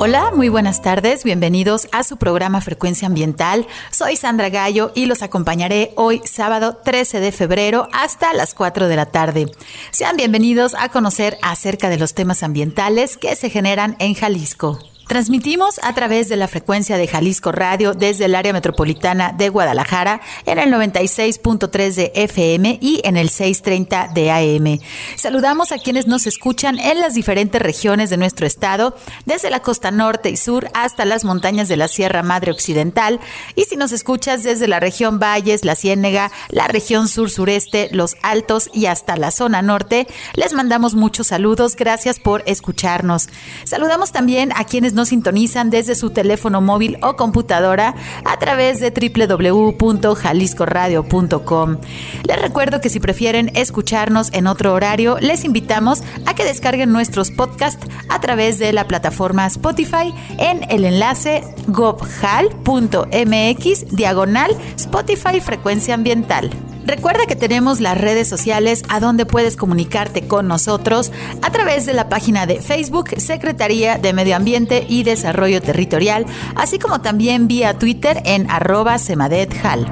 Hola, muy buenas tardes, bienvenidos a su programa Frecuencia Ambiental. Soy Sandra Gallo y los acompañaré hoy sábado 13 de febrero hasta las 4 de la tarde. Sean bienvenidos a conocer acerca de los temas ambientales que se generan en Jalisco. Transmitimos a través de la frecuencia de Jalisco Radio desde el área metropolitana de Guadalajara en el 96.3 de FM y en el 630 de AM. Saludamos a quienes nos escuchan en las diferentes regiones de nuestro estado, desde la costa norte y sur hasta las montañas de la Sierra Madre Occidental. Y si nos escuchas desde la región Valles, la Ciénega, la región sur-sureste, los Altos y hasta la zona norte, les mandamos muchos saludos. Gracias por escucharnos. Saludamos también a quienes nos sintonizan desde su teléfono móvil o computadora a través de www.jaliscoradio.com. Les recuerdo que si prefieren escucharnos en otro horario, les invitamos a que descarguen nuestros podcasts a través de la plataforma Spotify en el enlace gobhal.mx diagonal Spotify Frecuencia Ambiental. Recuerda que tenemos las redes sociales a donde puedes comunicarte con nosotros a través de la página de Facebook Secretaría de Medio Ambiente y Desarrollo Territorial, así como también vía Twitter en arroba semadethal.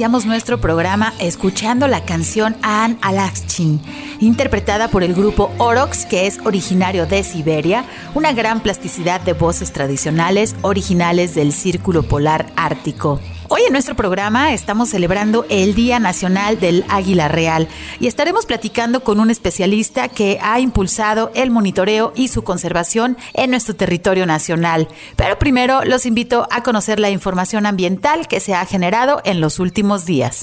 Iniciamos nuestro programa escuchando la canción An Alakchin, interpretada por el grupo Orox, que es originario de Siberia, una gran plasticidad de voces tradicionales originales del Círculo Polar Ártico. Hoy en nuestro programa estamos celebrando el Día Nacional del Águila Real y estaremos platicando con un especialista que ha impulsado el monitoreo y su conservación en nuestro territorio nacional. Pero primero los invito a conocer la información ambiental que se ha generado en los últimos días.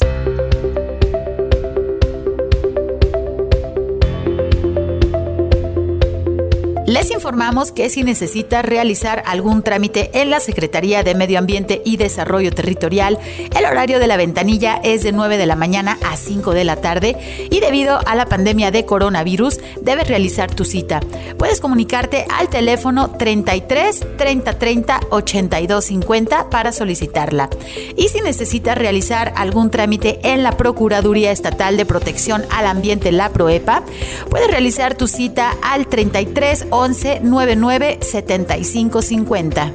Les informamos que si necesita realizar algún trámite en la Secretaría de Medio Ambiente y Desarrollo Territorial, el horario de la ventanilla es de 9 de la mañana a 5 de la tarde y debido a la pandemia de coronavirus debes realizar tu cita. Puedes comunicarte al teléfono 33 30 30 82 50 para solicitarla. Y si necesitas realizar algún trámite en la Procuraduría Estatal de Protección al Ambiente, la PROEPA, puedes realizar tu cita al 33 11 99 75 50.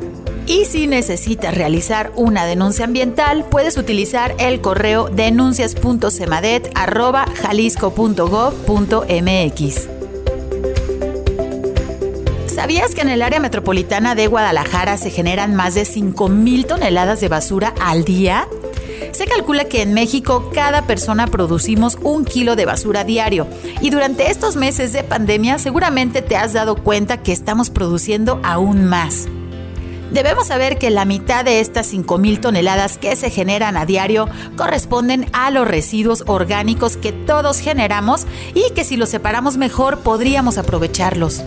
Y si necesitas realizar una denuncia ambiental, puedes utilizar el correo denuncias.cemadet.jalisco.gov.mx. ¿Sabías que en el área metropolitana de Guadalajara se generan más de 5.000 toneladas de basura al día? Se calcula que en México cada persona producimos un kilo de basura diario y durante estos meses de pandemia seguramente te has dado cuenta que estamos produciendo aún más. Debemos saber que la mitad de estas 5.000 toneladas que se generan a diario corresponden a los residuos orgánicos que todos generamos y que si los separamos mejor podríamos aprovecharlos.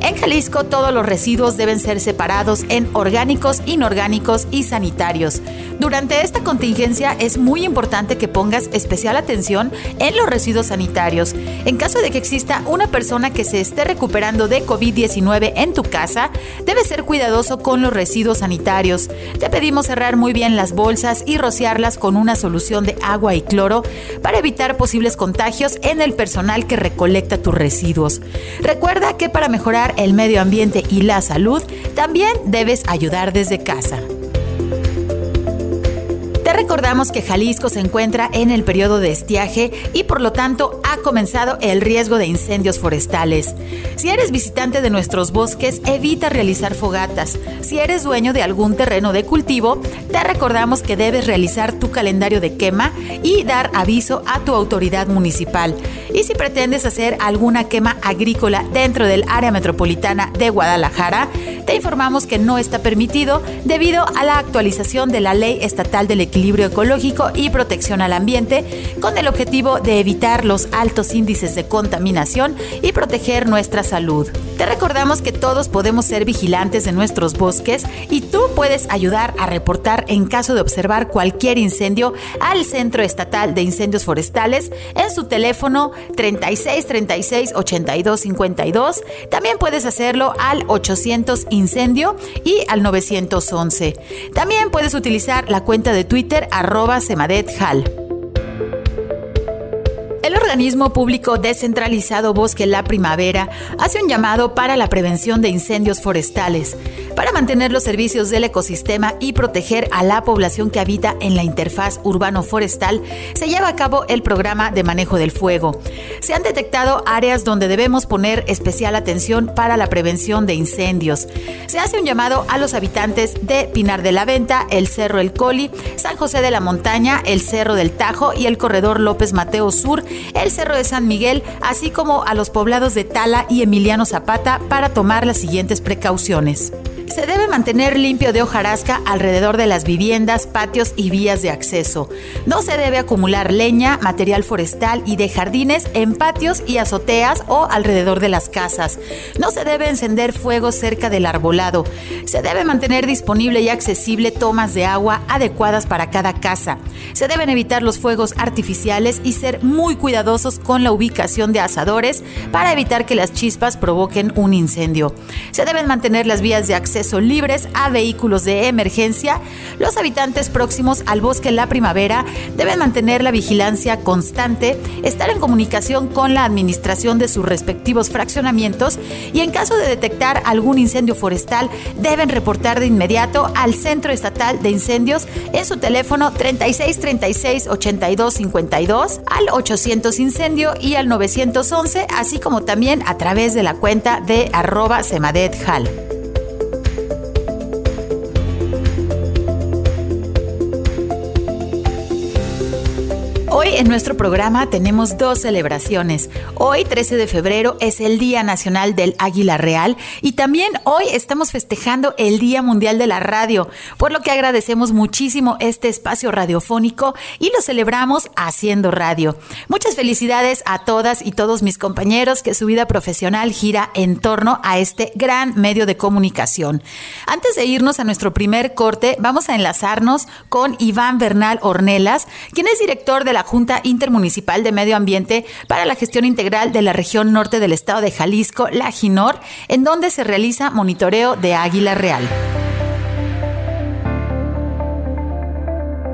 En Jalisco todos los residuos deben ser separados en orgánicos, inorgánicos y sanitarios. Durante esta contingencia es muy importante que pongas especial atención en los residuos sanitarios. En caso de que exista una persona que se esté recuperando de COVID-19 en tu casa, debes ser cuidadoso con los residuos sanitarios. Te pedimos cerrar muy bien las bolsas y rociarlas con una solución de agua y cloro para evitar posibles contagios en el personal que recolecta tus residuos. Recuerda que para mejorar el medio ambiente y la salud, también debes ayudar desde casa recordamos que Jalisco se encuentra en el periodo de estiaje y por lo tanto ha comenzado el riesgo de incendios forestales. Si eres visitante de nuestros bosques, evita realizar fogatas. Si eres dueño de algún terreno de cultivo, te recordamos que debes realizar tu calendario de quema y dar aviso a tu autoridad municipal. Y si pretendes hacer alguna quema agrícola dentro del área metropolitana de Guadalajara, te informamos que no está permitido debido a la actualización de la Ley Estatal del Equilibrio ecológico y protección al ambiente con el objetivo de evitar los altos índices de contaminación y proteger nuestra salud. Te recordamos que todos podemos ser vigilantes de nuestros bosques y tú puedes ayudar a reportar en caso de observar cualquier incendio al Centro Estatal de Incendios Forestales en su teléfono 36 36 82 52. También puedes hacerlo al 800 incendio y al 911. También puedes utilizar la cuenta de Twitter arroba semadethal. El organismo público descentralizado Bosque La Primavera hace un llamado para la prevención de incendios forestales, para mantener los servicios del ecosistema y proteger a la población que habita en la interfaz urbano-forestal, se lleva a cabo el programa de manejo del fuego. Se han detectado áreas donde debemos poner especial atención para la prevención de incendios. Se hace un llamado a los habitantes de Pinar de la Venta, el Cerro El Coli, San José de la Montaña, el Cerro del Tajo y el Corredor López Mateo Sur el Cerro de San Miguel, así como a los poblados de Tala y Emiliano Zapata para tomar las siguientes precauciones. Se debe mantener limpio de hojarasca alrededor de las viviendas, patios y vías de acceso. No se debe acumular leña, material forestal y de jardines en patios y azoteas o alrededor de las casas. No se debe encender fuego cerca del arbolado. Se debe mantener disponible y accesible tomas de agua adecuadas para cada casa. Se deben evitar los fuegos artificiales y ser muy cuidadosos con la ubicación de asadores para evitar que las chispas provoquen un incendio. Se deben mantener las vías de acceso acceso libres a vehículos de emergencia, los habitantes próximos al bosque La Primavera deben mantener la vigilancia constante, estar en comunicación con la administración de sus respectivos fraccionamientos y en caso de detectar algún incendio forestal deben reportar de inmediato al Centro Estatal de Incendios en su teléfono 36 36 82 52 al 800 incendio y al 911, así como también a través de la cuenta de arroba semadethal. En nuestro programa tenemos dos celebraciones. Hoy, 13 de febrero, es el Día Nacional del Águila Real y también hoy estamos festejando el Día Mundial de la Radio, por lo que agradecemos muchísimo este espacio radiofónico y lo celebramos haciendo radio. Muchas felicidades a todas y todos mis compañeros que su vida profesional gira en torno a este gran medio de comunicación. Antes de irnos a nuestro primer corte, vamos a enlazarnos con Iván Bernal Ornelas, quien es director de la Junta Intermunicipal de Medio Ambiente para la Gestión Integral de la Región Norte del Estado de Jalisco, la GINOR, en donde se realiza monitoreo de águila real.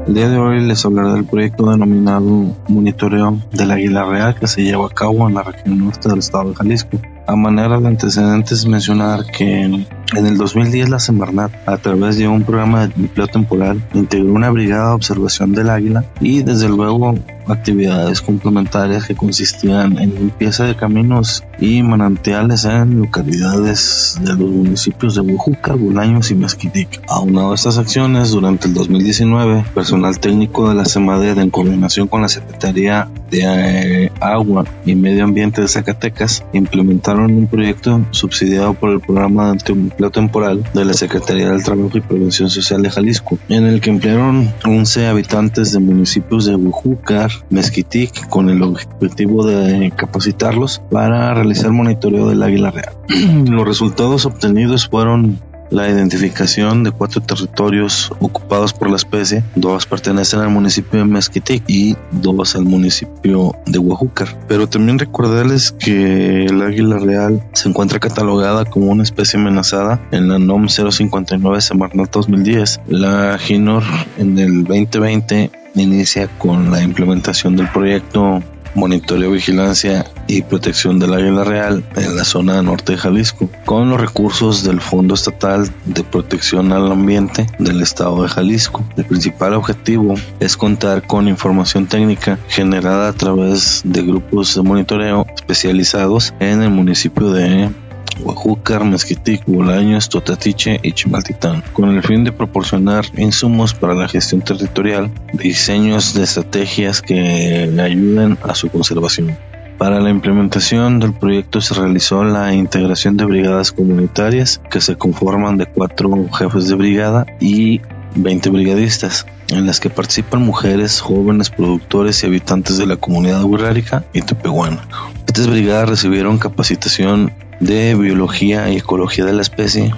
El día de hoy les hablaré del proyecto denominado Monitoreo del Águila Real que se lleva a cabo en la región norte del estado de Jalisco. A manera de antecedentes mencionar que en el 2010 la Semarnat, a través de un programa de empleo temporal, integró una brigada de observación del águila y desde luego actividades complementarias que consistían en limpieza de caminos y manantiales en localidades de los municipios de Huajuca, Bolaños y Mezquitic. Aunado a estas acciones, durante el 2019, personal técnico de la CEMADED en coordinación con la Secretaría de Agua y Medio Ambiente de Zacatecas implementaron un proyecto subsidiado por el programa de empleo temporal de la Secretaría del Trabajo y Prevención Social de Jalisco, en el que emplearon 11 habitantes de municipios de Huajuca, Mezquitic con el objetivo de capacitarlos para realizar monitoreo del águila real. Los resultados obtenidos fueron la identificación de cuatro territorios ocupados por la especie, dos pertenecen al municipio de Mezquitic y dos al municipio de Huajúcar. Pero también recordarles que el águila real se encuentra catalogada como una especie amenazada en la NOM 059 Semarnat 2010. La GINOR en el 2020 inicia con la implementación del proyecto Monitoreo, Vigilancia y Protección del Águila Real en la zona norte de Jalisco, con los recursos del Fondo Estatal de Protección al Ambiente del Estado de Jalisco. El principal objetivo es contar con información técnica generada a través de grupos de monitoreo especializados en el municipio de Huajúcar, Mezquitic, Bolaños, Totatiche y Chimaltitán, con el fin de proporcionar insumos para la gestión territorial, diseños de estrategias que ayuden a su conservación. Para la implementación del proyecto se realizó la integración de brigadas comunitarias que se conforman de cuatro jefes de brigada y 20 brigadistas, en las que participan mujeres, jóvenes, productores y habitantes de la comunidad urrárica y tepehuana. Estas brigadas recibieron capacitación de biología y ecología de la especie,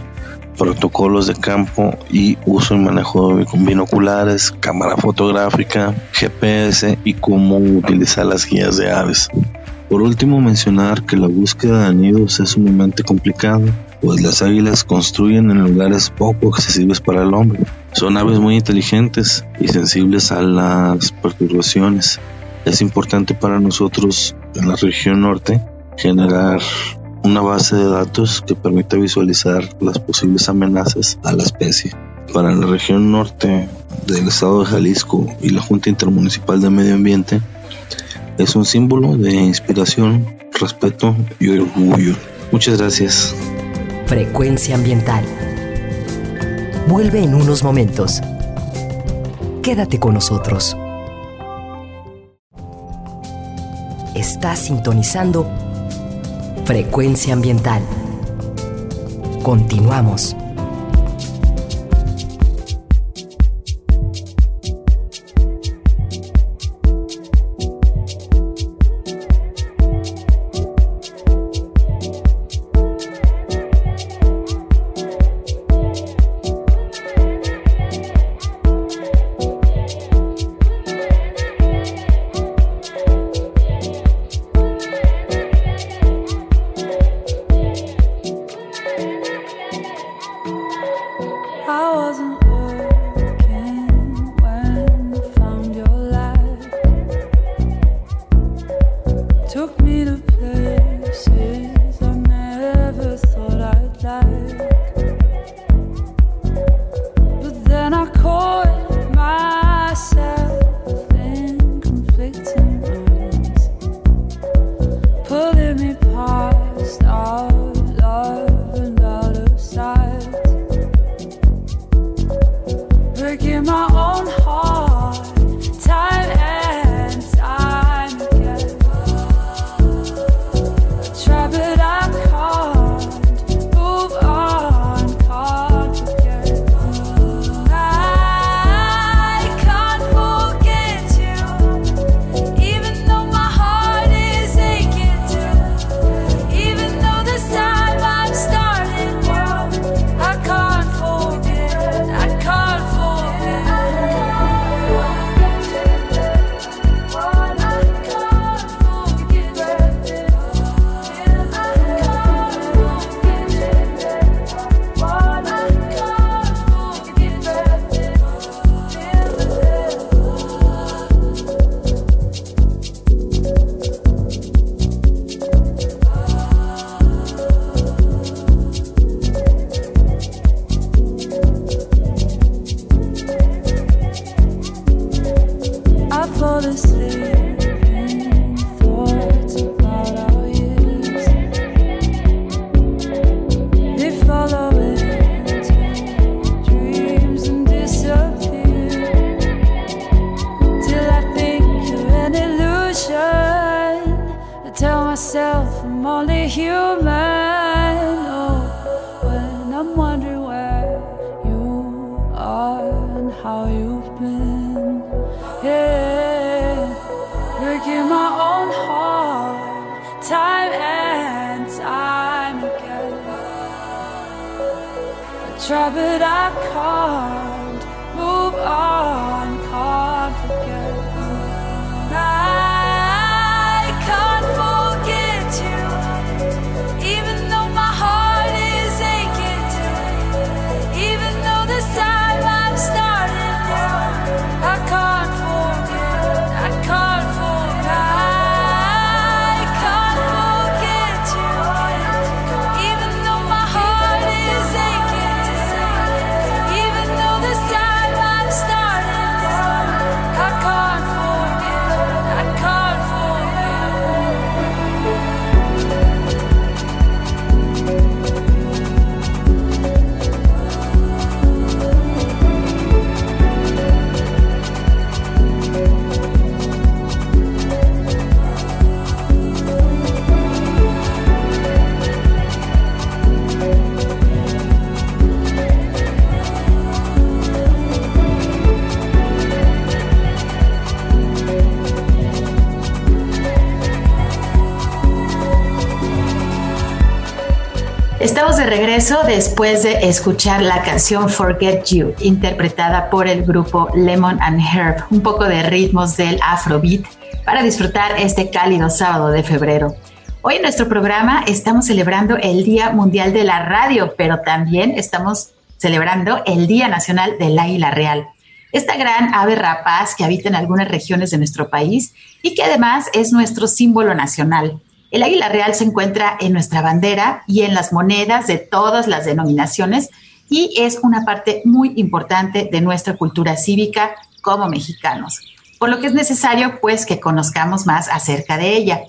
protocolos de campo y uso y manejo de binoculares, cámara fotográfica, GPS y cómo utilizar las guías de aves. Por último, mencionar que la búsqueda de nidos es sumamente complicado, pues las águilas construyen en lugares poco accesibles para el hombre. Son aves muy inteligentes y sensibles a las perturbaciones. Es importante para nosotros en la región norte generar una base de datos que permita visualizar las posibles amenazas a la especie. Para la región norte del estado de Jalisco y la Junta Intermunicipal de Medio Ambiente es un símbolo de inspiración, respeto y orgullo. Muchas gracias. Frecuencia ambiental. Vuelve en unos momentos. Quédate con nosotros. Estás sintonizando Frecuencia ambiental. Continuamos. my try, but I can't move on. Estamos de regreso después de escuchar la canción Forget You, interpretada por el grupo Lemon and Herb, un poco de ritmos del Afrobeat para disfrutar este cálido sábado de febrero. Hoy en nuestro programa estamos celebrando el Día Mundial de la Radio, pero también estamos celebrando el Día Nacional del Águila Real. Esta gran ave rapaz que habita en algunas regiones de nuestro país y que además es nuestro símbolo nacional. El águila real se encuentra en nuestra bandera y en las monedas de todas las denominaciones y es una parte muy importante de nuestra cultura cívica como mexicanos, por lo que es necesario pues que conozcamos más acerca de ella.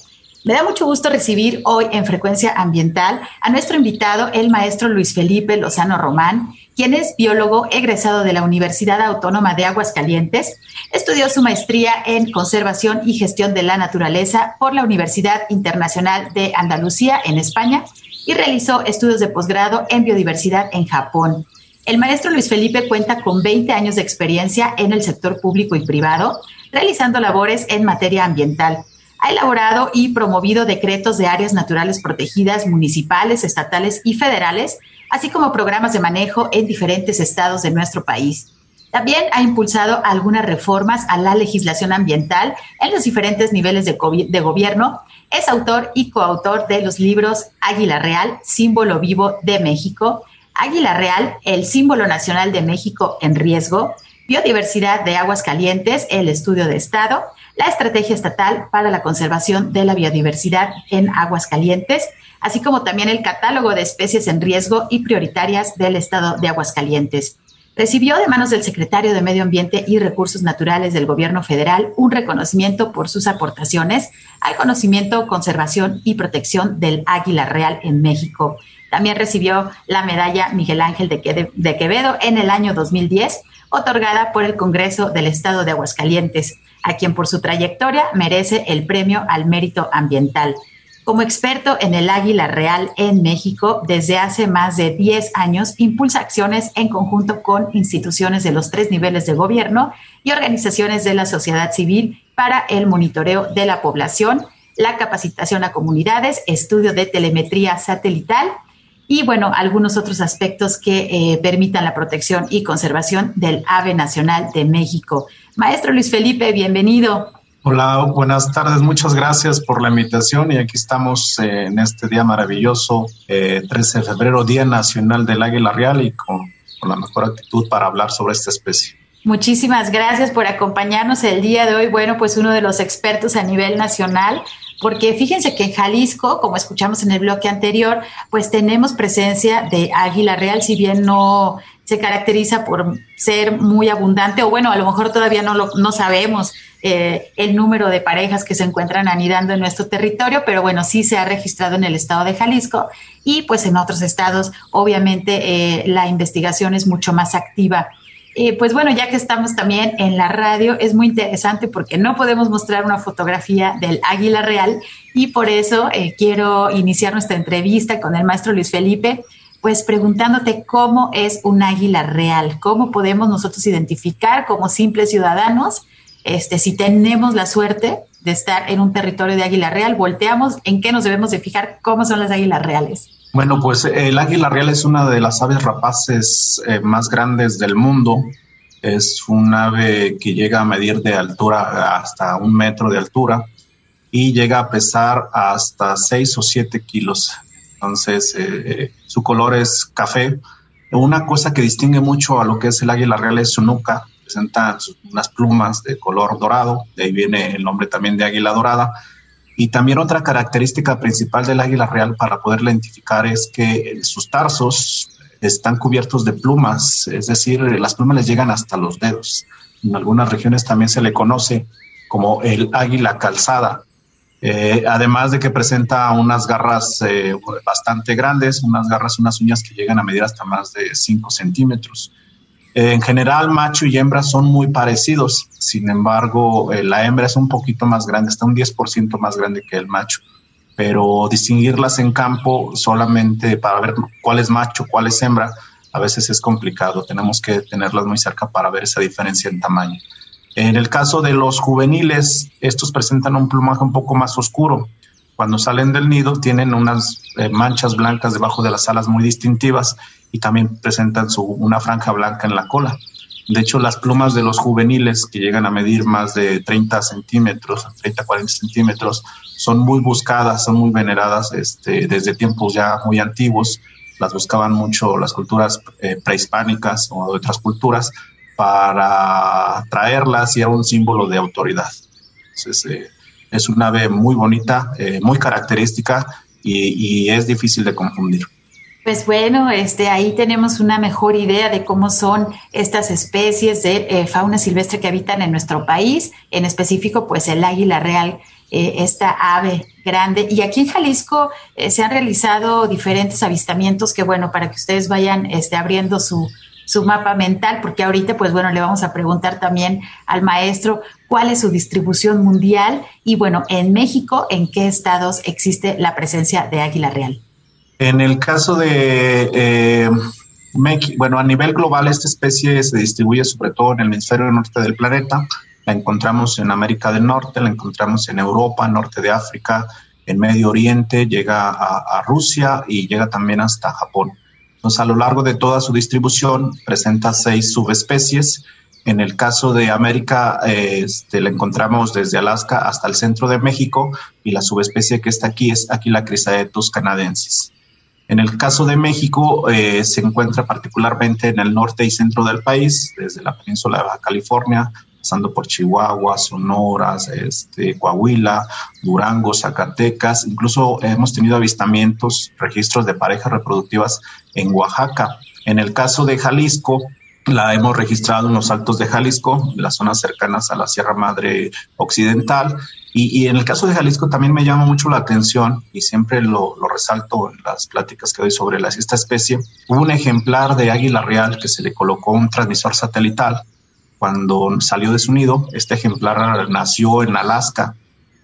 Me da mucho gusto recibir hoy en Frecuencia Ambiental a nuestro invitado, el maestro Luis Felipe Lozano Román, quien es biólogo egresado de la Universidad Autónoma de Aguascalientes. Estudió su maestría en Conservación y Gestión de la Naturaleza por la Universidad Internacional de Andalucía en España y realizó estudios de posgrado en biodiversidad en Japón. El maestro Luis Felipe cuenta con 20 años de experiencia en el sector público y privado, realizando labores en materia ambiental ha elaborado y promovido decretos de áreas naturales protegidas municipales, estatales y federales, así como programas de manejo en diferentes estados de nuestro país. También ha impulsado algunas reformas a la legislación ambiental en los diferentes niveles de, gobierno. Es autor y coautor de los libros Águila Real, símbolo vivo de México, Águila Real, el símbolo nacional de México en riesgo, Biodiversidad de Aguas Calientes, el estudio de Estado, la Estrategia Estatal para la Conservación de la Biodiversidad en Aguas Calientes, así como también el Catálogo de Especies en Riesgo y Prioritarias del Estado de Aguascalientes. Recibió de manos del secretario de Medio Ambiente y Recursos Naturales del Gobierno Federal un reconocimiento por sus aportaciones al conocimiento, conservación y protección del águila real en México. También recibió la medalla Miguel Ángel de Quevedo en el año 2010, otorgada por el Congreso del Estado de Aguascalientes a quien por su trayectoria merece el premio al mérito ambiental. Como experto en el águila real en México, desde hace más de 10 años impulsa acciones en conjunto con instituciones de los tres niveles de gobierno y organizaciones de la sociedad civil para el monitoreo de la población, la capacitación a comunidades, estudio de telemetría satelital y, bueno, algunos otros aspectos que eh, permitan la protección y conservación del ave nacional de México. Maestro Luis Felipe, bienvenido. Hola, buenas tardes, muchas gracias por la invitación y aquí estamos eh, en este día maravilloso, 13 eh, de febrero, Día Nacional del Águila Real y con, la mejor actitud para hablar sobre esta especie. Muchísimas gracias por acompañarnos el día de hoy. Bueno, pues uno de los expertos a nivel nacional, porque fíjense que en Jalisco, como escuchamos en el bloque anterior, pues tenemos presencia de águila real, si bien no se caracteriza por ser muy abundante, o bueno, a lo mejor todavía no lo no sabemos eh, el número de parejas que se encuentran anidando en nuestro territorio, pero bueno, sí se ha registrado en el estado de Jalisco y pues en otros estados obviamente eh, la investigación es mucho más activa. Pues bueno, ya que estamos también en la radio, es muy interesante porque no podemos mostrar una fotografía del águila real y por eso quiero iniciar nuestra entrevista con el maestro Luis Felipe pues preguntándote cómo es un águila real, cómo podemos nosotros identificar como simples ciudadanos, este, si tenemos la suerte de estar en un territorio de águila real, volteamos, ¿en qué nos debemos de fijar? ¿Cómo son las águilas reales? Bueno, pues el águila real es una de las aves rapaces eh, más grandes del mundo. Es un ave que llega a medir de altura hasta un metro de altura y llega a pesar hasta 6 o 7 kilos entonces eh, eh, su color es café. Una cosa que distingue mucho a lo que es el águila real es su nuca, presenta unas plumas de color dorado, de ahí viene el nombre también de águila dorada. Y también otra característica principal del águila real para poderla identificar es que sus tarsos están cubiertos de plumas, es decir, las plumas les llegan hasta los dedos. En algunas regiones también se le conoce como el águila calzada, eh, además de que presenta unas garras eh, bastante grandes, unas garras, unas uñas que llegan a medir hasta más de 5 centímetros. Eh, en general, macho y hembra son muy parecidos, sin embargo, la hembra es un poquito más grande, está un 10% más grande que el macho, pero distinguirlas en campo solamente para ver cuál es macho, cuál es hembra, a veces es complicado, tenemos que tenerlas muy cerca para ver esa diferencia en tamaño. En el caso de los juveniles, estos presentan un plumaje un poco más oscuro. Cuando salen del nido tienen unas eh, manchas blancas debajo de las alas muy distintivas y también presentan una franja blanca en la cola. De hecho, las plumas de los juveniles, que llegan a medir más de 30 centímetros, 30, 40 centímetros, son muy buscadas, son muy veneradas este, desde tiempos ya muy antiguos. Las buscaban mucho las culturas eh, prehispánicas o de otras culturas para traerlas y era un símbolo de autoridad. Entonces, eh, es una ave muy bonita, eh, muy característica y, es difícil de confundir. Pues bueno, este, ahí tenemos una mejor idea de cómo son estas especies de eh, fauna silvestre que habitan en nuestro país, en específico pues el águila real, esta ave grande. Y aquí en Jalisco se han realizado diferentes avistamientos que bueno, para que ustedes vayan este, abriendo su, su mapa mental, porque ahorita, pues bueno, le vamos a preguntar también al maestro cuál es su distribución mundial y bueno, en México, en qué estados existe la presencia de águila real. En el caso de eh, México, bueno, a nivel global esta especie se distribuye sobre todo en el hemisferio norte del planeta. La encontramos en América del Norte, la encontramos en Europa, norte de África, en Medio Oriente, llega a Rusia y llega también hasta Japón. Entonces, a lo largo de toda su distribución presenta seis subespecies. En el caso de América, este, la encontramos desde Alaska hasta el centro de México y la subespecie que está aquí es Aquila crisaetus canadensis. En el caso de México, eh, se encuentra particularmente en el norte y centro del país, desde la península de Baja California pasando por Chihuahua, Sonora, este, Coahuila, Durango, Zacatecas, incluso hemos tenido avistamientos, registros de parejas reproductivas en Oaxaca. En el caso de Jalisco, la hemos registrado en los altos de Jalisco, las zonas cercanas a la Sierra Madre Occidental. Y, en el caso de Jalisco también me llama mucho la atención y siempre lo, lo resalto en las pláticas que doy sobre la, esta especie. Hubo un ejemplar de águila real que se le colocó un transmisor satelital cuando salió de su nido, este ejemplar nació en Alaska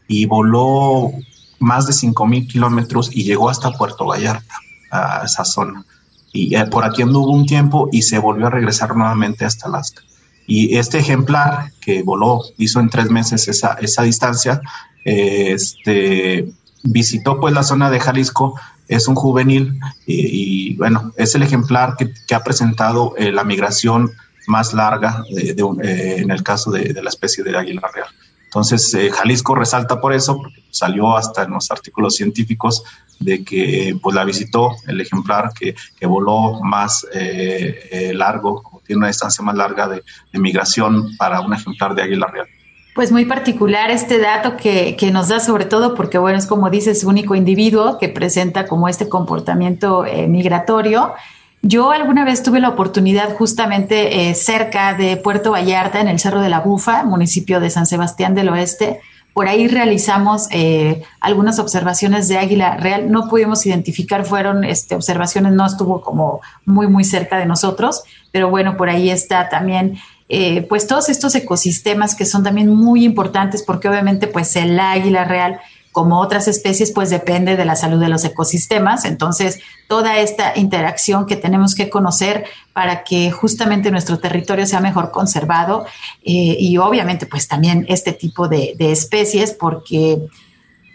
y voló más de 5.000 kilómetros y llegó hasta Puerto Vallarta, a esa zona. Y eh, por aquí anduvo un tiempo y se volvió a regresar nuevamente hasta Alaska. Y este ejemplar que voló, hizo en tres meses esa, esa distancia, este, visitó pues la zona de Jalisco, es un juvenil y, bueno, es el ejemplar que, ha presentado eh, la migración más larga de, eh, en el caso de, la especie de águila real. Entonces, eh, Jalisco resalta por eso, porque salió hasta en los artículos científicos de que pues, la visitó el ejemplar que, voló más eh, largo, tiene una distancia más larga de, migración para un ejemplar de águila real. Pues muy particular este dato que, que, nos da sobre todo porque, bueno, es como dices, único individuo que presenta como este comportamiento migratorio Yo alguna vez tuve la oportunidad justamente eh, cerca de Puerto Vallarta, en el Cerro de la Bufa, municipio de San Sebastián del Oeste. Por ahí realizamos eh, algunas observaciones de águila real. No pudimos identificar, fueron este, observaciones, no estuvo como muy, muy cerca de nosotros, pero bueno, por ahí está también eh, pues todos estos ecosistemas que son también muy importantes porque obviamente pues el águila real como otras especies, pues depende de la salud de los ecosistemas. Entonces, toda esta interacción que tenemos que conocer para que justamente nuestro territorio sea mejor conservado eh, y obviamente, pues también este tipo de, especies, porque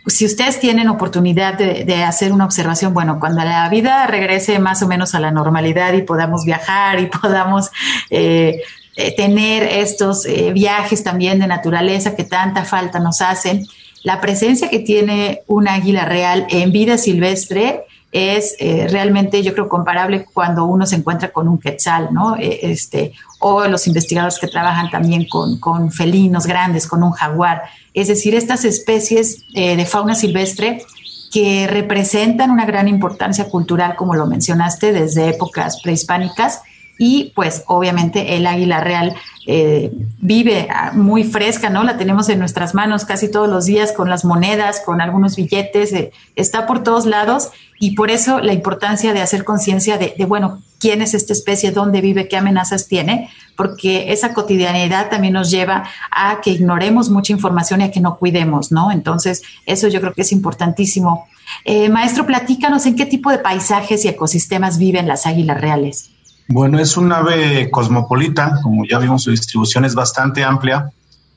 si ustedes tienen oportunidad de, hacer una observación, bueno, cuando la vida regrese más o menos a la normalidad y podamos viajar y podamos eh, eh, tener estos viajes también de naturaleza que tanta falta nos hacen, la presencia que tiene un águila real en vida silvestre es eh, realmente, yo creo, comparable cuando uno se encuentra con un quetzal, ¿no? Eh, este, o los investigadores que trabajan también con, felinos grandes, con un jaguar. Es decir, estas especies eh, de fauna silvestre que representan una gran importancia cultural, como lo mencionaste, desde épocas prehispánicas y pues obviamente el águila real eh, vive ah, muy fresca, ¿no? La tenemos en nuestras manos casi todos los días con las monedas, con algunos billetes, eh, está por todos lados y por eso la importancia de hacer conciencia de, bueno, quién es esta especie, dónde vive, qué amenazas tiene, porque esa cotidianidad también nos lleva a que ignoremos mucha información y a que no cuidemos, ¿no? Entonces, eso yo creo que es importantísimo. Eh, maestro, platícanos en qué tipo de paisajes y ecosistemas viven las águilas reales. Bueno, es un ave cosmopolita, como ya vimos, su distribución es bastante amplia.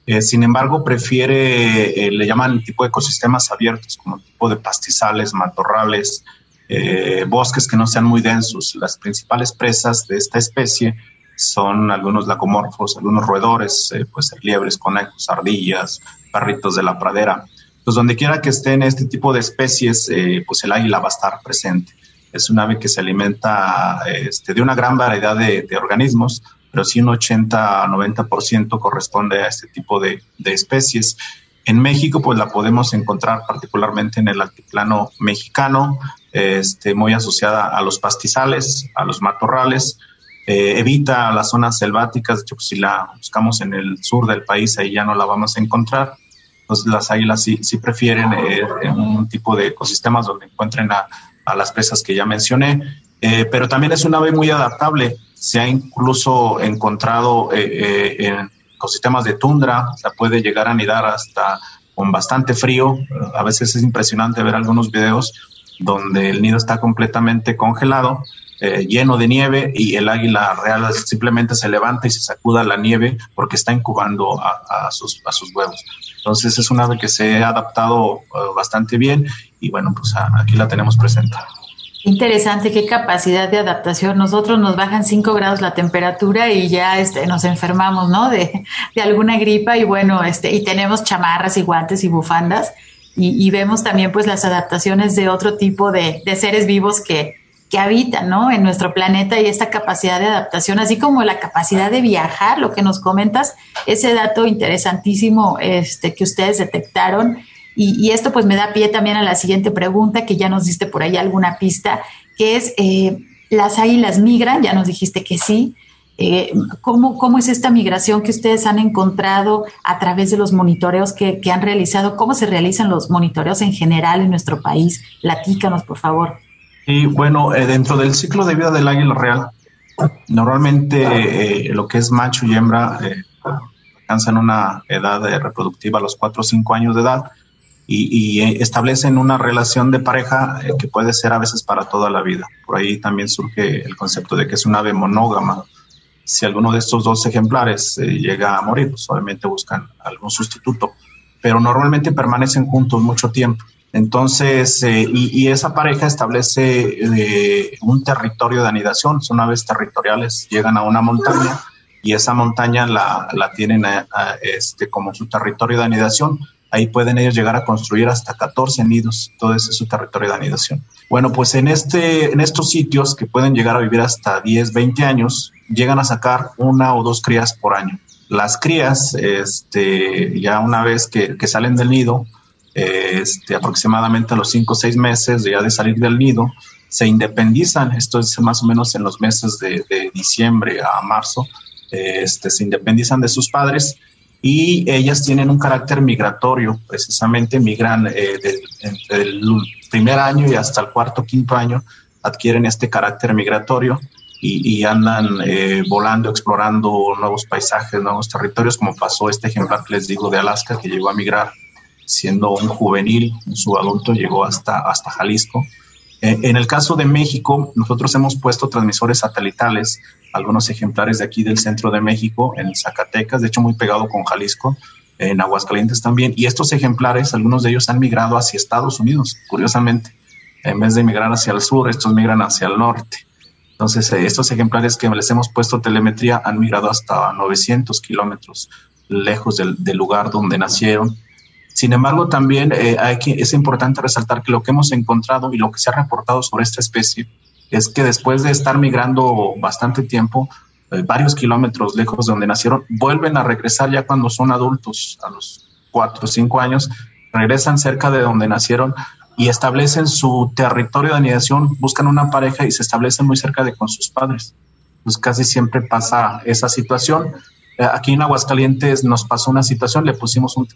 Eh, sin embargo, prefiere, eh, le llaman tipo de ecosistemas abiertos, como tipo de pastizales, matorrales, eh, bosques que no sean muy densos. Las principales presas de esta especie son algunos lacomorfos, algunos roedores, pues liebres, conejos, ardillas, perritos de la pradera. Pues donde quiera que estén este tipo de especies, pues el águila va a estar presente es un ave que se alimenta este, de una gran variedad de, organismos, pero sí un 80-90% corresponde a este tipo de, especies. En México, pues la podemos encontrar particularmente en el altiplano mexicano, este, muy asociada a los pastizales, a los matorrales, eh, evita las zonas selváticas, de pues, si la buscamos en el sur del país, ahí ya no la vamos a encontrar. Entonces, las águilas sí, sí prefieren eh, un tipo de ecosistemas donde encuentren a, a las presas que ya mencioné, eh, pero también es un ave muy adaptable. Se ha incluso encontrado eh, eh, en ecosistemas de tundra, se puede llegar a anidar hasta con bastante frío. A veces es impresionante ver algunos videos donde el nido está completamente congelado, lleno de nieve y el águila real simplemente se levanta y se sacuda la nieve porque está incubando a, sus, a huevos. Entonces es un ave que se ha adaptado bastante bien y bueno, pues aquí la tenemos presentada. Interesante, qué capacidad de adaptación. Nosotros nos bajan 5 grados la temperatura y ya este, nos enfermamos, ¿no? De, alguna gripa y bueno, este, y tenemos chamarras y guantes y bufandas y, vemos también pues las adaptaciones de otro tipo de seres vivos que, que habitan, ¿no? En nuestro planeta y esta capacidad de adaptación, así como la capacidad de viajar, lo que nos comentas, ese dato interesantísimo este, que ustedes detectaron y, esto pues me da pie también a la siguiente pregunta, que ya nos diste por ahí alguna pista, que es, eh, ¿las águilas migran? Ya nos dijiste que sí. Eh, ¿cómo, ¿cómo, es esta migración que ustedes han encontrado a través de los monitoreos que, han realizado? ¿Cómo se realizan los monitoreos en general en nuestro país? Platícanos, por favor. Y bueno, eh, dentro del ciclo de vida del águila real, normalmente lo que es macho y hembra alcanzan una edad reproductiva a los 4 o 5 años de edad y, eh, establecen una relación de pareja eh, que puede ser a veces para toda la vida. Por ahí también surge el concepto de que es un ave monógama. Si alguno de estos dos ejemplares eh, llega a morir, pues obviamente buscan algún sustituto, pero normalmente permanecen juntos mucho tiempo. Entonces, y, esa pareja establece un territorio de anidación, son aves territoriales, llegan a una montaña y esa montaña la, la tienen este, como su territorio de anidación Ahí pueden ellos llegar a construir hasta 14 nidos, todo ese es su territorio de anidación. Bueno, pues en, este, en estos sitios que pueden llegar a vivir hasta 10, 20 años, llegan a sacar una o dos crías por año. Las crías, este, ya una vez que, salen del nido, este, aproximadamente a los 5 o 6 meses ya de salir del nido, se independizan, esto es más o menos en los meses de, diciembre a marzo, este, se independizan de sus padres y ellas tienen un carácter migratorio, precisamente migran eh, entre el primer año y hasta el cuarto, quinto año, adquieren este carácter migratorio y, andan eh, volando, explorando nuevos paisajes, nuevos territorios, como pasó este ejemplar que les digo de Alaska, que llegó a migrar siendo un juvenil, un subadulto, llegó hasta, hasta Jalisco. Eh, en el caso de México, nosotros hemos puesto transmisores satelitales, algunos ejemplares de aquí del centro de México, en Zacatecas, de hecho muy pegado con Jalisco, en Aguascalientes también, y estos ejemplares, algunos de ellos han migrado hacia Estados Unidos, curiosamente. En vez de migrar hacia el sur, estos migran hacia el norte. Entonces, eh, estos ejemplares que les hemos puesto telemetría han migrado hasta 900 kilómetros lejos del, lugar donde nacieron. Sin embargo, también eh, es importante resaltar que lo que hemos encontrado y lo que se ha reportado sobre esta especie es que después de estar migrando bastante tiempo, eh, varios kilómetros lejos de donde nacieron, vuelven a regresar ya cuando son adultos, a los 4 o 5 años, regresan cerca de donde nacieron y establecen su territorio de anidación, buscan una pareja y se establecen muy cerca de con sus padres. Pues casi siempre pasa esa situación. Eh, aquí en Aguascalientes nos pasó una situación, le pusimos un,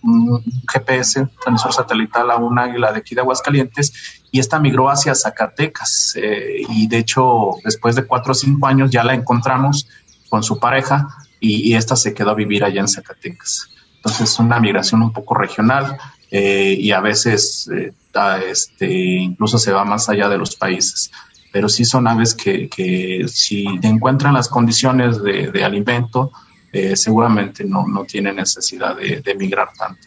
GPS, transmisor satelital a un águila de aquí de Aguascalientes y esta migró hacia Zacatecas eh, y de hecho después de cuatro o cinco años ya la encontramos con su pareja y, y esta se quedó a vivir allá en Zacatecas. Entonces una migración un poco regional eh, y a veces este, incluso se va más allá de los países. Pero sí son aves que, que si encuentran las condiciones de, de alimento, eh, seguramente no, no tienen necesidad de, de migrar tanto.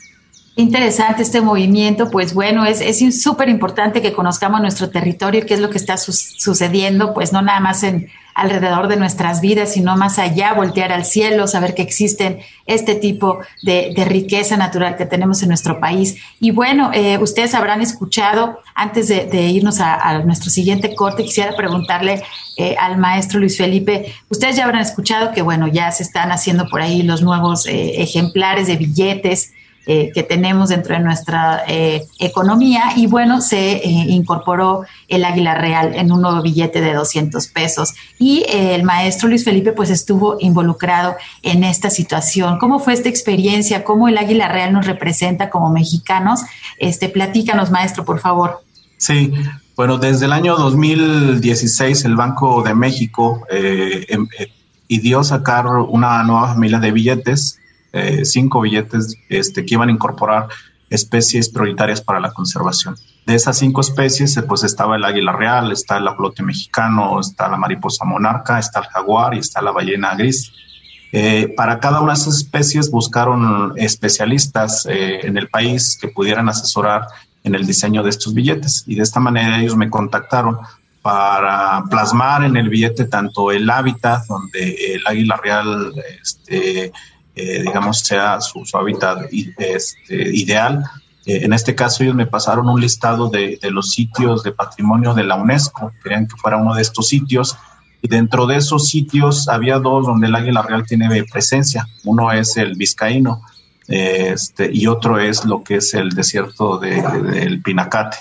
Interesante este movimiento, pues bueno, es súper importante que conozcamos nuestro territorio, qué es lo que está sucediendo, pues no nada más en alrededor de nuestras vidas, sino más allá, voltear al cielo, saber que existen este tipo de, riqueza natural que tenemos en nuestro país. Y bueno, eh, ustedes habrán escuchado, antes de, irnos a, nuestro siguiente corte, quisiera preguntarle eh, al maestro Luis Felipe, ustedes ya habrán escuchado que bueno, ya se están haciendo por ahí los nuevos eh, ejemplares de billetes eh, que tenemos dentro de nuestra eh, economía y bueno, se eh, incorporó el águila real en un nuevo billete de 200 pesos y el maestro Luis Felipe pues estuvo involucrado en esta situación. ¿Cómo fue esta experiencia? ¿Cómo el águila real nos representa como mexicanos? Este, platícanos, maestro, por favor. Sí, bueno, desde el año 2016 el Banco de México eh, em, dio sacar una nueva familia de billetes eh, cinco billetes este, que iban a incorporar especies prioritarias para la conservación. De esas cinco especies, eh, pues estaba el águila real, está el ajolote mexicano, está la mariposa monarca, está el jaguar y está la ballena gris. Eh, para cada una de esas especies buscaron especialistas en el país que pudieran asesorar en el diseño de estos billetes y de esta manera ellos me contactaron para plasmar en el billete tanto el hábitat donde el águila real este, eh, digamos, sea su, hábitat este, ideal. Eh, en este caso ellos me pasaron un listado de, los sitios de patrimonio de la UNESCO, querían que fuera uno de estos sitios, y dentro de esos sitios había dos donde el águila real tiene presencia. Uno es el vizcaíno este, y otro es lo que es el desierto del Pinacate.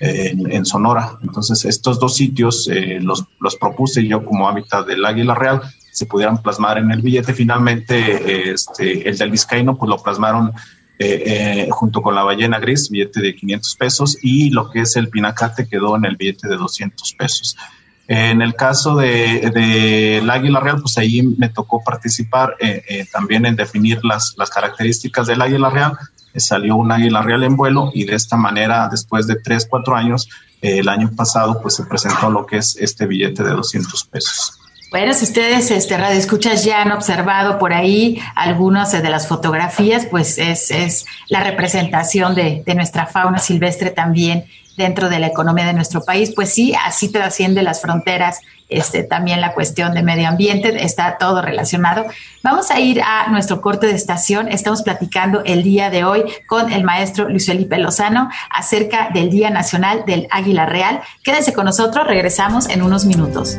En, Sonora. Entonces, estos dos sitios eh, los, los propuse yo como hábitat del águila real se pudieran plasmar en el billete. Finalmente, este, el del vizcaíno, pues lo plasmaron eh, eh, junto con la ballena gris, billete de 500 pesos, y lo que es el pinacate quedó en el billete de 200 pesos. En el caso del de, águila real, pues ahí me tocó participar eh, también en definir las, las características del águila real. salió un águila real en vuelo y de esta manera, después de 3, 4 años, el año pasado, pues se presentó lo que es este billete de 200 pesos. Bueno, si ustedes, este, Radio Escuchas, ya han observado por ahí algunas de las fotografías, pues es, la representación de, de, nuestra fauna silvestre también dentro de la economía de nuestro país. Pues sí, así trasciende las fronteras, este, también la cuestión de medio ambiente, está todo relacionado. Vamos a ir a nuestro corte de estación. Estamos platicando el día de hoy con el maestro Luis Felipe Lozano acerca del Día Nacional del Águila Real. Quédense con nosotros, regresamos en unos minutos.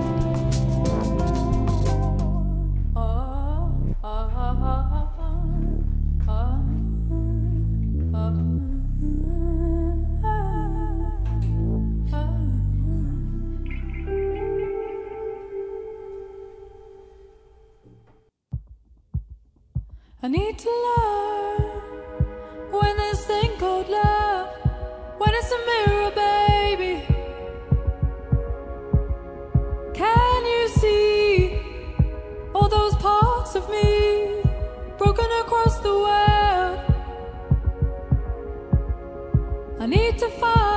I need to learn when this thing called love, when it's a mirror, baby. Can you see all those parts of me broken across the world? I need to find.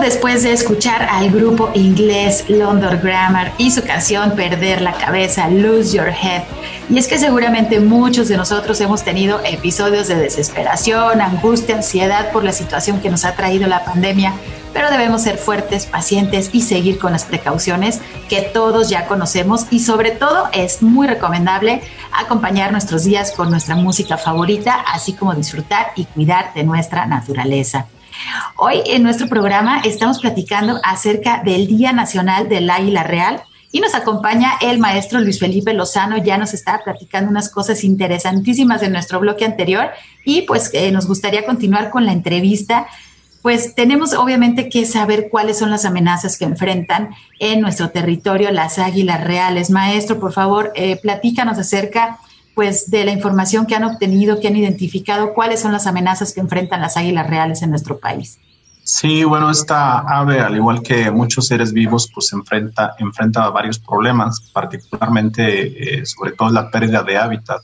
Después de escuchar al grupo inglés London Grammar y su canción Perder la cabeza, Lose Your Head. Y es que seguramente muchos de nosotros hemos tenido episodios de desesperación, angustia, ansiedad por la situación que nos ha traído la pandemia, pero debemos ser fuertes, pacientes y seguir con las precauciones que todos ya conocemos y sobre todo es muy recomendable acompañar nuestros días con nuestra música favorita, así como disfrutar y cuidar de nuestra naturaleza. Hoy en nuestro programa estamos platicando acerca del Día Nacional del Águila Real y nos acompaña el maestro Luis Felipe Lozano, ya nos está platicando unas cosas interesantísimas de nuestro bloque anterior y pues eh, nos gustaría continuar con la entrevista. Pues tenemos obviamente que saber cuáles son las amenazas que enfrentan en nuestro territorio las águilas reales. Maestro, por favor, eh, platícanos acerca pues de la información que han obtenido, que han identificado, cuáles son las amenazas que enfrentan las águilas reales en nuestro país. Sí, bueno, esta ave, al igual que muchos seres vivos, pues enfrenta, enfrenta varios problemas, particularmente, eh, sobre todo la pérdida de hábitat.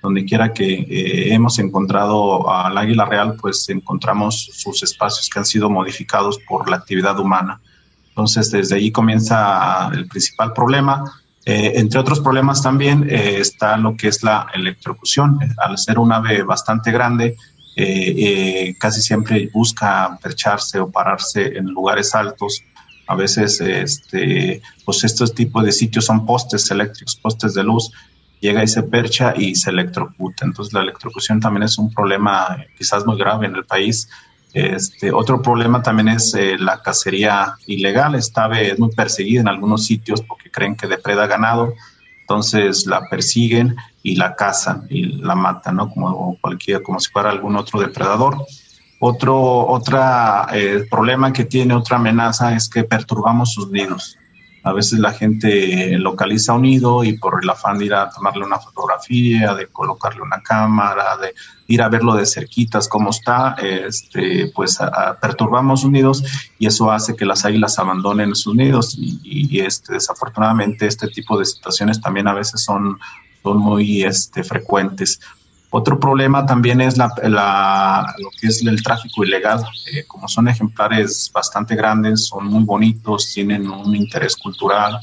Donde quiera que eh, hemos encontrado al águila real, pues encontramos sus espacios que han sido modificados por la actividad humana. Entonces, desde ahí comienza el principal problema. Eh, entre otros problemas también eh, está lo que es la electrocución. Al ser un ave bastante grande, eh, casi siempre busca percharse o pararse en lugares altos. A veces, este, pues estos tipos de sitios son postes eléctricos, postes de luz. Llega y se percha y se electrocuta. Entonces, la electrocución también es un problema quizás muy grave en el país este, otro problema también es eh, la cacería ilegal. Esta es muy perseguida en algunos sitios porque creen que depreda ganado, entonces la persiguen y la cazan y la matan, ¿no? Como cualquier, como si fuera algún otro depredador. Otro otra, eh, problema que tiene, otra amenaza es que perturbamos sus nidos. A veces la gente localiza un nido y por el afán de ir a tomarle una fotografía, de colocarle una cámara, de ir a verlo de cerquitas cómo está, este, pues perturbamos sus nidos y eso hace que las águilas abandonen sus nidos y, este, desafortunadamente este tipo de situaciones también a veces son, son muy este, frecuentes. Otro problema también es la, lo que es el tráfico ilegal. Eh, como son ejemplares bastante grandes, son muy bonitos, tienen un interés cultural,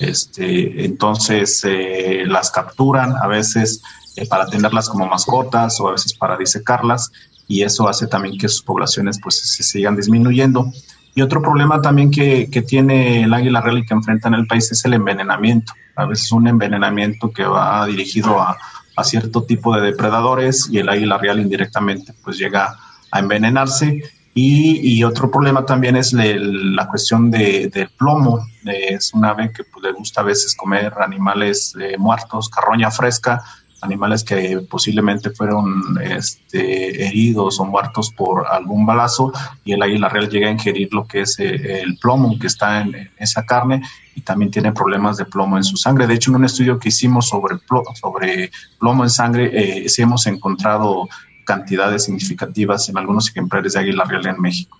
este, entonces eh, las capturan a veces eh, para tenerlas como mascotas o a veces para disecarlas y eso hace también que sus poblaciones pues se sigan disminuyendo. Y otro problema también que, que tiene el águila real y que enfrenta en el país es el envenenamiento. A veces un envenenamiento que va dirigido a a cierto tipo de depredadores y el águila real indirectamente pues llega a envenenarse. Y, otro problema también es la cuestión de, del plomo. es un ave que pues, le gusta a veces comer animales eh, muertos, carroña fresca, animales que posiblemente fueron este, heridos o muertos por algún balazo y el águila real llega a ingerir lo que es eh, el plomo que está en, esa carne y también tiene problemas de plomo en su sangre. De hecho, en un estudio que hicimos sobre plomo, sobre plomo en sangre, eh, sí hemos encontrado cantidades significativas en algunos ejemplares de águila real en México.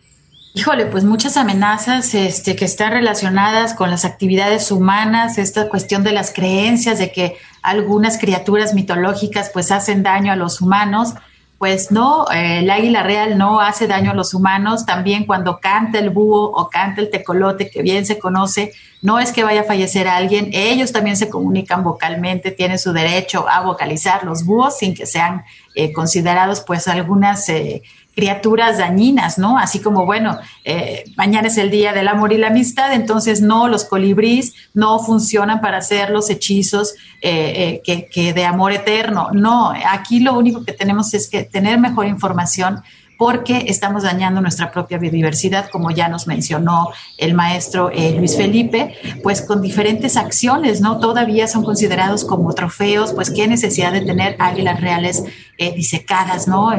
Híjole, pues muchas amenazas este, que están relacionadas con las actividades humanas, esta cuestión de las creencias de que algunas criaturas mitológicas pues hacen daño a los humanos. Pues no, eh, el águila real no hace daño a los humanos. También cuando canta el búho o canta el tecolote, que bien se conoce, no es que vaya a fallecer alguien, ellos también se comunican vocalmente, tienen su derecho a vocalizar los búhos sin que sean eh, considerados pues algunas eh, criaturas dañinas, ¿no? Así como, bueno, eh, mañana es el día del amor y la amistad, entonces no, los colibríes no funcionan para hacer los hechizos eh, eh, que, de amor eterno. No, aquí lo único que tenemos es que tener mejor información porque estamos dañando nuestra propia biodiversidad, como ya nos mencionó el maestro Luis Felipe, pues con diferentes acciones, ¿no? Todavía son considerados como trofeos, pues qué necesidad de tener águilas reales disecadas, ¿no?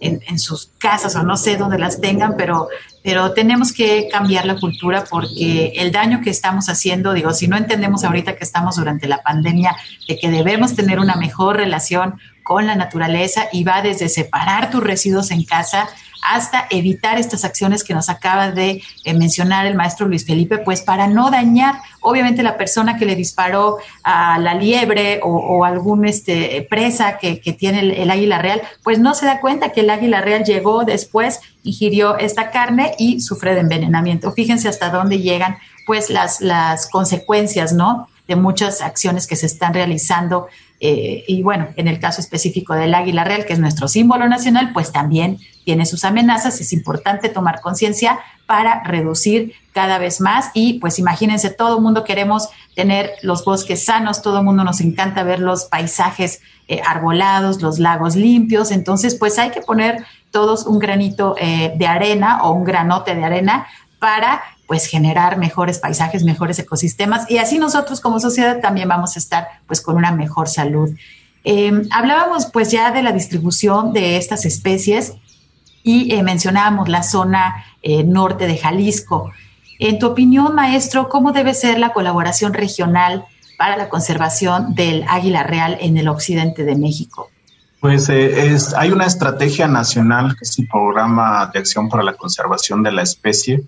en, sus casas o no sé dónde las tengan, pero, pero tenemos que cambiar la cultura porque el daño que estamos haciendo, digo, si no entendemos ahorita que estamos durante la pandemia, de que debemos tener una mejor relación con la naturaleza y va desde separar tus residuos en casa hasta evitar estas acciones que nos acaba de eh, mencionar el maestro Luis Felipe, pues para no dañar, obviamente, la persona que le disparó a la liebre o, algún este, presa que, tiene el, águila real, pues no se da cuenta que el águila real llegó después, ingirió esta carne y sufre de envenenamiento. Fíjense hasta dónde llegan pues las, las consecuencias, ¿no? De muchas acciones que se están realizando eh, y bueno, en el caso específico del águila real, que es nuestro símbolo nacional, pues también tiene sus amenazas. Es importante tomar conciencia para reducir cada vez más. Y pues imagínense, todo el mundo queremos tener los bosques sanos, todo el mundo nos encanta ver los paisajes eh, arbolados, los lagos limpios. Entonces, pues hay que poner todos un granito eh, de arena o un granote de arena para pues generar mejores paisajes, mejores ecosistemas y así nosotros como sociedad también vamos a estar pues con una mejor salud. Em, hablábamos pues ya de la distribución de estas especies y eh, mencionábamos la zona eh, norte de Jalisco. En tu opinión, maestro, ¿cómo debe ser la colaboración regional para la conservación del águila real en el occidente de México? Pues eh, es, hay una estrategia nacional que es el Programa de Acción para la Conservación de la Especie,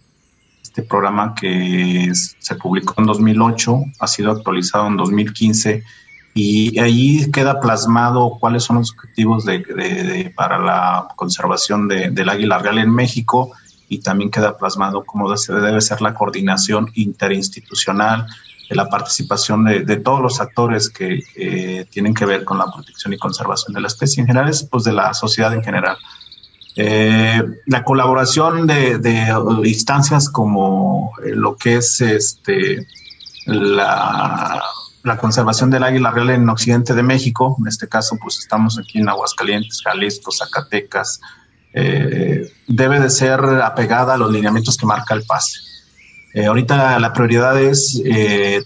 este programa que se publicó en 2008, ha sido actualizado en 2015 y ahí queda plasmado cuáles son los objetivos de, para la conservación del águila real en México y también queda plasmado cómo debe ser la coordinación interinstitucional, de la participación de, todos los actores que tienen que ver con la protección y conservación de la especie en general, pues de la sociedad en general. Eh, la colaboración de, instancias como eh, lo que es este la, conservación del águila real en occidente de México, en este caso pues estamos aquí en Aguascalientes, Jalisco, Zacatecas, eh, debe de ser apegada a los lineamientos que marca el PASE. ahorita la prioridad es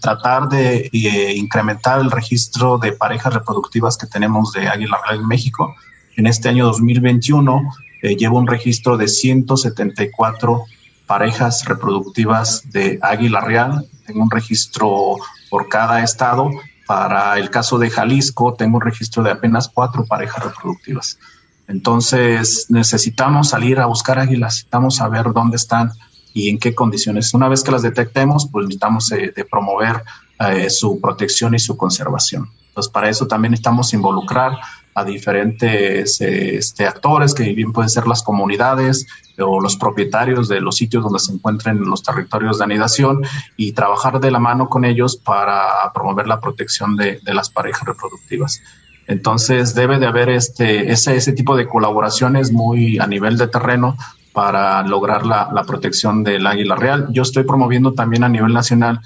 tratar de incrementar el registro de parejas reproductivas que tenemos de águila real en México. En este año 2021 eh, lleva un registro de 174 parejas reproductivas de águila real tengo un registro por cada estado. Para el caso de Jalisco, tengo un registro de apenas cuatro parejas reproductivas. Entonces, necesitamos salir a buscar águilas, necesitamos saber dónde están y en qué condiciones. Una vez que las detectemos, pues necesitamos eh, de promover eh, su protección y su conservación. Entonces, para eso también necesitamos involucrar a diferentes este, actores, que bien pueden ser las comunidades o los propietarios de los sitios donde se encuentren los territorios de anidación y trabajar de la mano con ellos para promover la protección de, de las parejas reproductivas. Entonces debe de haber este, ese, ese tipo de colaboraciones muy a nivel de terreno para lograr la, la protección del águila real. Yo estoy promoviendo también a nivel nacional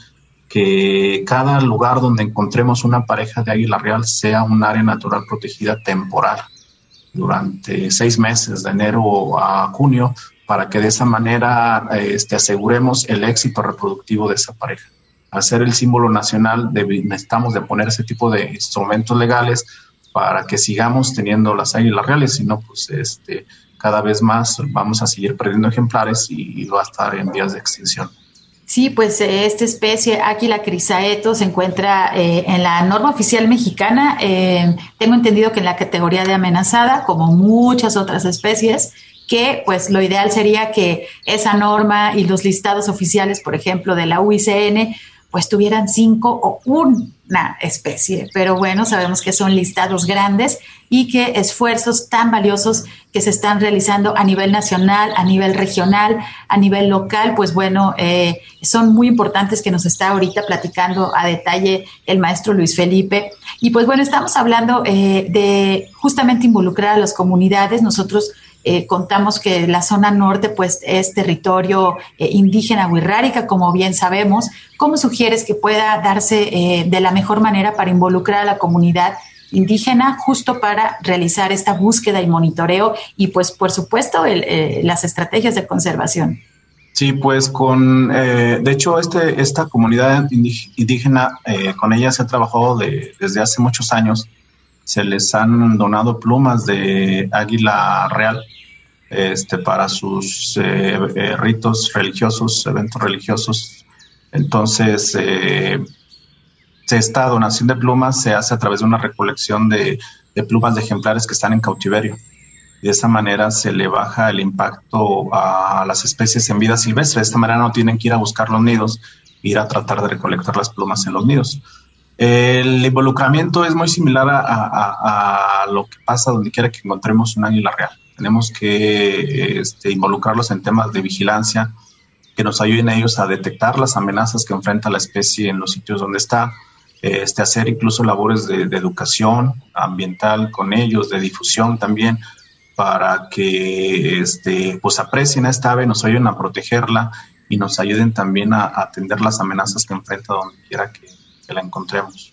que cada lugar donde encontremos una pareja de águila real sea un área natural protegida temporal durante seis meses, de enero a junio, para que de esa manera este, aseguremos el éxito reproductivo de esa pareja. Hacer el símbolo nacional, necesitamos de poner ese tipo de instrumentos legales para que sigamos teniendo las águilas reales, si no, pues este, cada vez más vamos a seguir perdiendo ejemplares y, va a estar en vías de extinción. Sí, pues eh, esta especie, Águila crisaeto, se encuentra eh, en la norma oficial mexicana. Eh, tengo entendido que en la categoría de amenazada, como muchas otras especies, que pues lo ideal sería que esa norma y los listados oficiales, por ejemplo, de la UICN, pues tuvieran cinco o una especie. Pero bueno, sabemos que son listados grandes y que esfuerzos tan valiosos que se están realizando a nivel nacional, a nivel regional, a nivel local, pues bueno, eh, son muy importantes que nos está ahorita platicando a detalle el maestro Luis Felipe. Y pues bueno, estamos hablando eh, de justamente involucrar a las comunidades. Nosotros eh, contamos que la zona norte pues es territorio eh, indígena huirrárica, como bien sabemos. ¿Cómo sugieres que pueda darse eh, de la mejor manera para involucrar a la comunidad indígena justo para realizar esta búsqueda y monitoreo y pues por supuesto las estrategias de conservación? Sí, pues con, de hecho, este, esta comunidad indígena, con ella se ha trabajado desde hace muchos años se les han donado plumas de águila real este, para sus eh, eh, ritos religiosos, eventos religiosos. Entonces, eh, esta donación de plumas se hace a través de una recolección de, plumas de ejemplares que están en cautiverio. De esa manera se le baja el impacto a las especies en vida silvestre. De esta manera no tienen que ir a buscar los nidos, ir a tratar de recolectar las plumas en los nidos. El involucramiento es muy similar a, lo que pasa donde quiera que encontremos un águila real. Tenemos que este, involucrarlos en temas de vigilancia que nos ayuden a ellos a detectar las amenazas que enfrenta la especie en los sitios donde está, este, hacer incluso labores de, educación ambiental con ellos, de difusión también, para que este, pues aprecien a esta ave, nos ayuden a protegerla y nos ayuden también a atender las amenazas que enfrenta donde quiera que, la encontremos.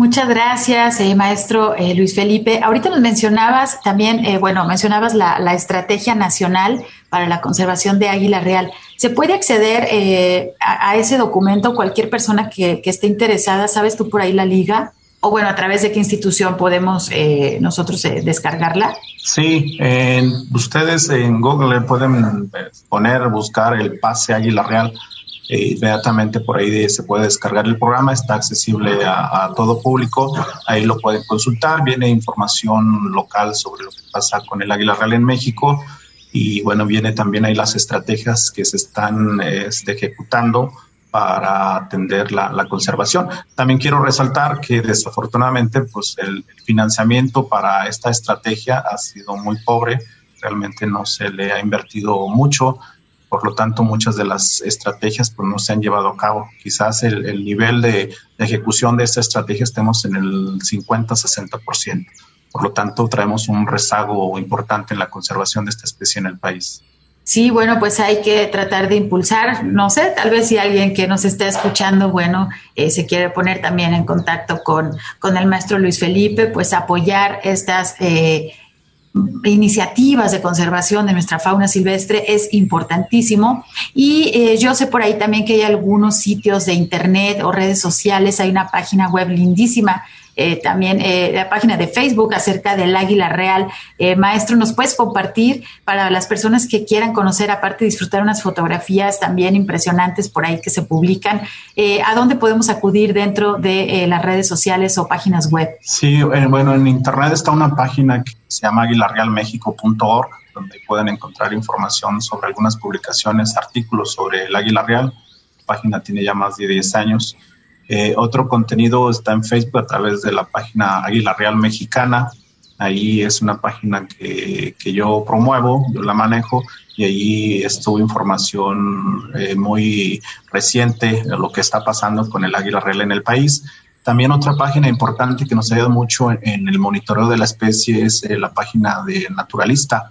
Muchas gracias, eh, maestro eh, Luis Felipe. Ahorita nos mencionabas también, eh, bueno, mencionabas la, Estrategia Nacional para la Conservación de Águila Real. ¿Se puede acceder a, ese documento cualquier persona que, esté interesada? ¿Sabes tú por ahí la liga? O bueno, a través de qué institución podemos nosotros descargarla? Sí, ustedes en Google pueden poner, buscar el pase Águila Real eh, inmediatamente por ahí se puede descargar el programa, está accesible a, todo público, ahí lo pueden consultar, viene información local sobre lo que pasa con el águila real en México y bueno, viene también ahí las estrategias que se están este, ejecutando para atender la, conservación. También quiero resaltar que desafortunadamente pues el, financiamiento para esta estrategia ha sido muy pobre, realmente no se le ha invertido mucho por lo tanto muchas de las estrategias pues no se han llevado a cabo. Quizás el, nivel de, ejecución de esta estrategia estemos en el 50-60%. Por lo tanto, traemos un rezago importante en la conservación de esta especie en el país. Sí, bueno, pues hay que tratar de impulsar, no sé, tal vez si alguien que nos está escuchando, bueno, eh, se quiere poner también en contacto con, con el maestro Luis Felipe, pues apoyar estas eh, iniciativas de conservación de nuestra fauna silvestre es importantísimo. Y eh, yo sé por ahí también que hay algunos sitios de internet o redes sociales, hay una página web lindísima eh, también eh, la página de Facebook acerca del Águila Real. maestro, ¿nos puedes compartir para las personas que quieran conocer, aparte disfrutar unas fotografías también impresionantes por ahí que se publican, a dónde podemos acudir dentro de las redes sociales o páginas web? Sí, bueno, en Internet está una página que se llama aguilarrealmexico.org donde pueden encontrar información sobre algunas publicaciones, artículos sobre el águila real. La página tiene ya más de 10 años. Eh, otro contenido está en Facebook a través de la página Águila Real Mexicana. Ahí es una página que, que yo promuevo, yo la manejo y ahí estuvo información eh, muy reciente de lo que está pasando con el águila real en el país. También otra página importante que nos ha ayudado mucho en, el monitoreo de la especie es eh, la página de Naturalista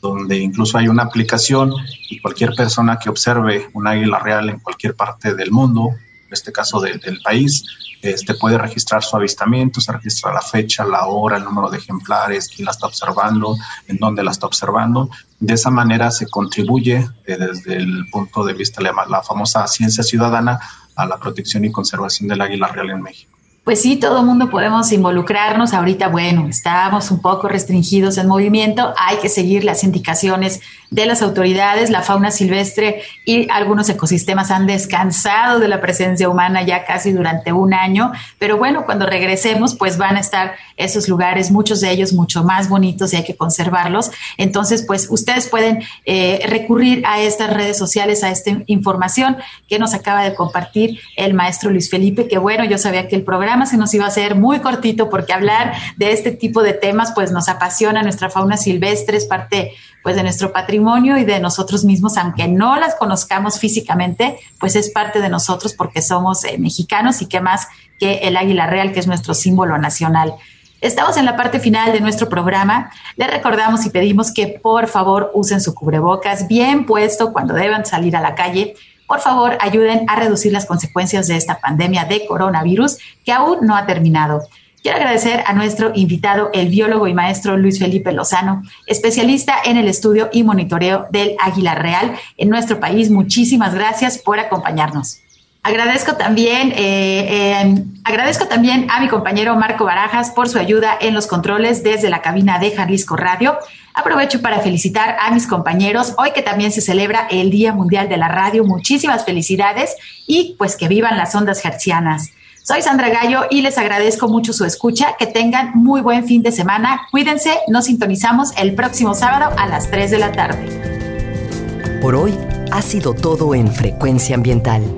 donde incluso hay una aplicación y cualquier persona que observe un águila real en cualquier parte del mundo, en este caso del país, este puede registrar su avistamiento, se registra la fecha, la hora, el número de ejemplares, quién la está observando, en dónde la está observando. De esa manera se contribuye eh, desde el punto de vista de la famosa ciencia ciudadana a la protección y conservación del águila real en México pues sí, todo el mundo podemos involucrarnos. Ahorita, bueno, estamos un poco restringidos en movimiento, hay que seguir las indicaciones de las autoridades. La fauna silvestre y algunos ecosistemas han descansado de la presencia humana ya casi durante un año, pero bueno, cuando regresemos, pues van a estar esos lugares, muchos de ellos mucho más bonitos y hay que conservarlos. Entonces, pues ustedes pueden eh, recurrir a estas redes sociales, a esta información que nos acaba de compartir el maestro Luis Felipe, que bueno, yo sabía que el programa se nos iba a hacer muy cortito porque hablar de este tipo de temas pues nos apasiona nuestra fauna silvestre, es parte pues de nuestro patrimonio y de nosotros mismos, aunque no las conozcamos físicamente, pues es parte de nosotros porque somos eh, mexicanos y qué más que el águila real, que es nuestro símbolo nacional. Estamos en la parte final de nuestro programa. Le recordamos y pedimos que por favor usen su cubrebocas bien puesto cuando deban salir a la calle por favor ayuden a reducir las consecuencias de esta pandemia de coronavirus que aún no ha terminado. Quiero agradecer a nuestro invitado, el biólogo y maestro Luis Felipe Lozano, especialista en el estudio y monitoreo del águila real en nuestro país. Muchísimas gracias por acompañarnos. Agradezco también, eh, eh, agradezco también a mi compañero Marco Barajas por su ayuda en los controles desde la cabina de Jalisco Radio. Aprovecho para felicitar a mis compañeros hoy que también se celebra el Día Mundial de la Radio. Muchísimas felicidades y pues que vivan las ondas hercianas. Soy Sandra Gallo y les agradezco mucho su escucha. Que tengan muy buen fin de semana. Cuídense, nos sintonizamos el próximo sábado a las 3 de la tarde. Por hoy ha sido todo en Frecuencia Ambiental.